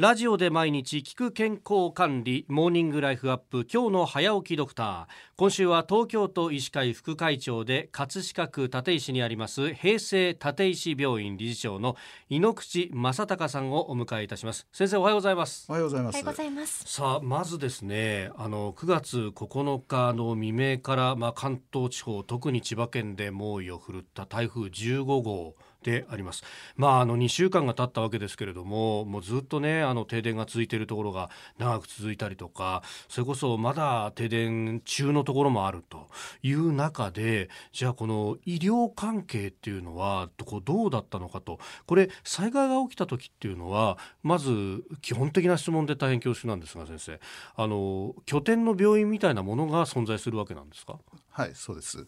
ラジオで毎日聞く健康管理モーニングライフアップ今日の早起きドクター。今週は東京都医師会副会長で葛飾区立石にあります平成立石病院理事長の井ノ口正隆さんをお迎えいたします。先生おはようございます。おはようございます。おはようございます。さあまずですねあの9月9日の未明からまあ関東地方特に千葉県で猛威を振るった台風15号であります。まああの2週間が経ったわけですけれども、もうずっとねあの停電が続いているところが長く続いたりとか、それこそまだ停電中のところもあるという中で、じゃあこの医療関係っていうのはこどうだったのかと、これ災害が起きた時っていうのはまず基本的な質問で大変恐縮なんですが先生、あの拠点の病院みたいなものが存在するわけなんですか？はいそうです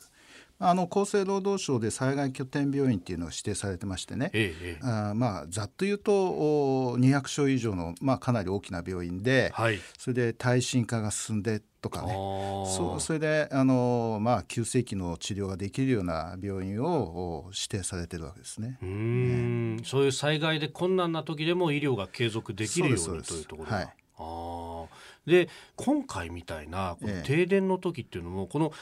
あの厚生労働省で災害拠点病院っていうのが指定されてましてね、ええ、あまあざっと言うと200床以上の、まあ、かなり大きな病院で、はい、それで耐震化が進んでとかね。そそれであの、まあ、急性期の治療ができるような病院を指定されてるわけですね。うん、ね、そういう災害で困難な時でも医療が継続できるようにというところはい。あで今回みたいなこの停電の時っていうのも、ええ、この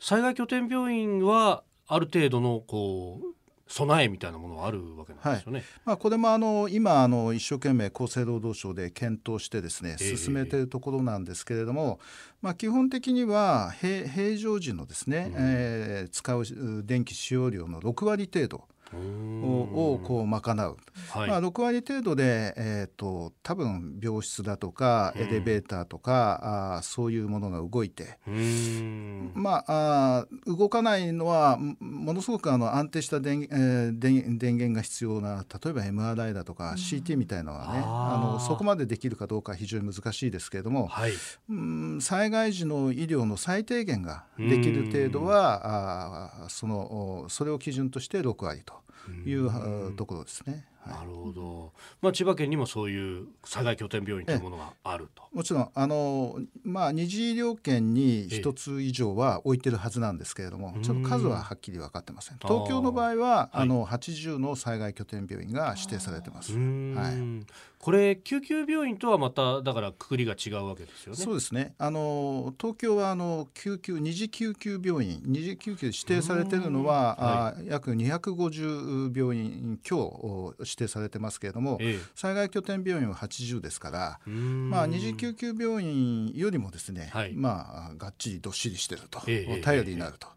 災害拠点病院はある程度のこう備えみたいなものはあるわけなんですよね。はい、まあ、これもあの今あの一生懸命厚生労働省で検討してですね進めているところなんですけれども、えー、まあ、基本的には平平常時のですね、うん、えー、使う電気使用量の6割程度。をこう賄う、はい、まあ、6割程度で、えーと、多分病室だとかエレベーターとか、うん、あそういうものが動いて。まああ動かないのはものすごくあの安定した電,、えー、電電源が必要な例えば MRI だとか CT みたいのはね、うん、あのそこまでできるかどうか非常に難しいですけれども、はい、うん災害時の医療の最低限ができる程度はあそのそれを基準として6割と。いうところですね。なるほど、まあ、千葉県にもそういう災害拠点病院というものがあると。もちろんあの、まあ、二次医療圏に一つ以上は置いてるはずなんですけれどもちょっと数ははっきり分かってません。東京の場合はあの80の災害拠点病院が指定されてます。はい。これ救急病院とはまただからくくりが違うわけですよね。そうですね。あの東京はあの救急二次救急病院二次救急指定されているのは、はい、あ約250病院強指定されてますけれども、ええ、災害拠点病院は80ですから、まあ二次救急病院よりもですね、はい、まあがっちりどっしりしてると、え、頼りになると。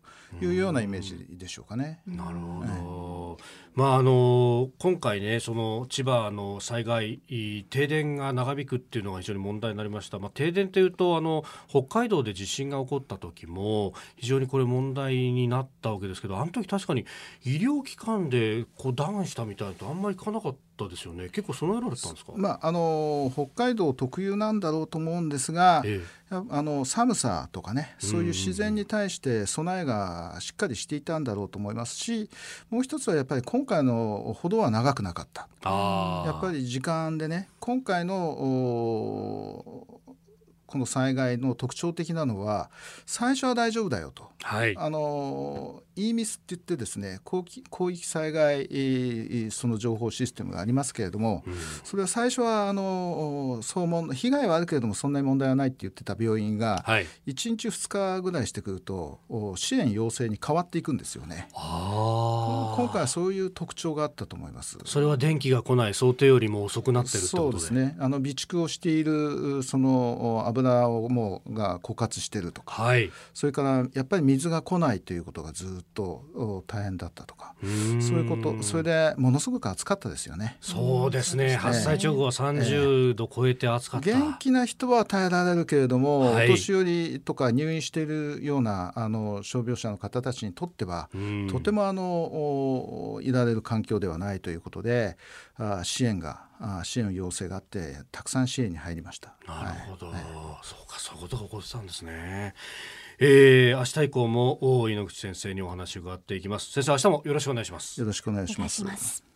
いうようなイメージでしょうかね。なるほど。まああの今回ねその千葉の災害停電が長引くっていうのが非常に問題になりました。まあ停電というとあの北海道で地震が起こった時も非常にこれ問題になったわけですけど、あの時確かに医療機関でこうダウンしたみたいなとあんまりいかなかった。ですよね。結構そのようだったんですか、まあ、あの北海道特有なんだろうと思うんですが、ええ、あの寒さとかねそういう自然に対して備えがしっかりしていたんだろうと思いますしもう一つはやっぱり今回のほどは長くなかった。やっぱり時間でね今回のこの災害の特徴的なのは最初は大丈夫だよと、はい、あの EMIS って言ってですね広域災害その情報システムがありますけれども、うん、それは最初はあの騒問被害はあるけれどもそんなに問題はないって言ってた病院が、はい、1日2日ぐらいしてくると支援要請に変わっていくんですよね。今回はそういう特徴があったと思います。それは電気が来ない想定よりも遅くなってるそうですね。あの備蓄をしているその油をもうが枯渇してるとか、はい、それからやっぱり水が来ないということがずっと大変だったとかそういうことそれでものすごく暑かったですよね。そうですね。発災直後は30度超えて暑かった、えー、元気な人は耐えられるけれども、はい、お年寄りとか入院しているようなあの傷病者の方たちにとってはとてもあのいられる環境ではないということであ支援があ支援の要請があってたくさん支援に入りました。なるほど、はい、そうかそういうことが起こってたんですね。えー、明日以降も井ノ口先生にお話を伺っていきます。先生明日もよろしくお願いします。よろしくお願いします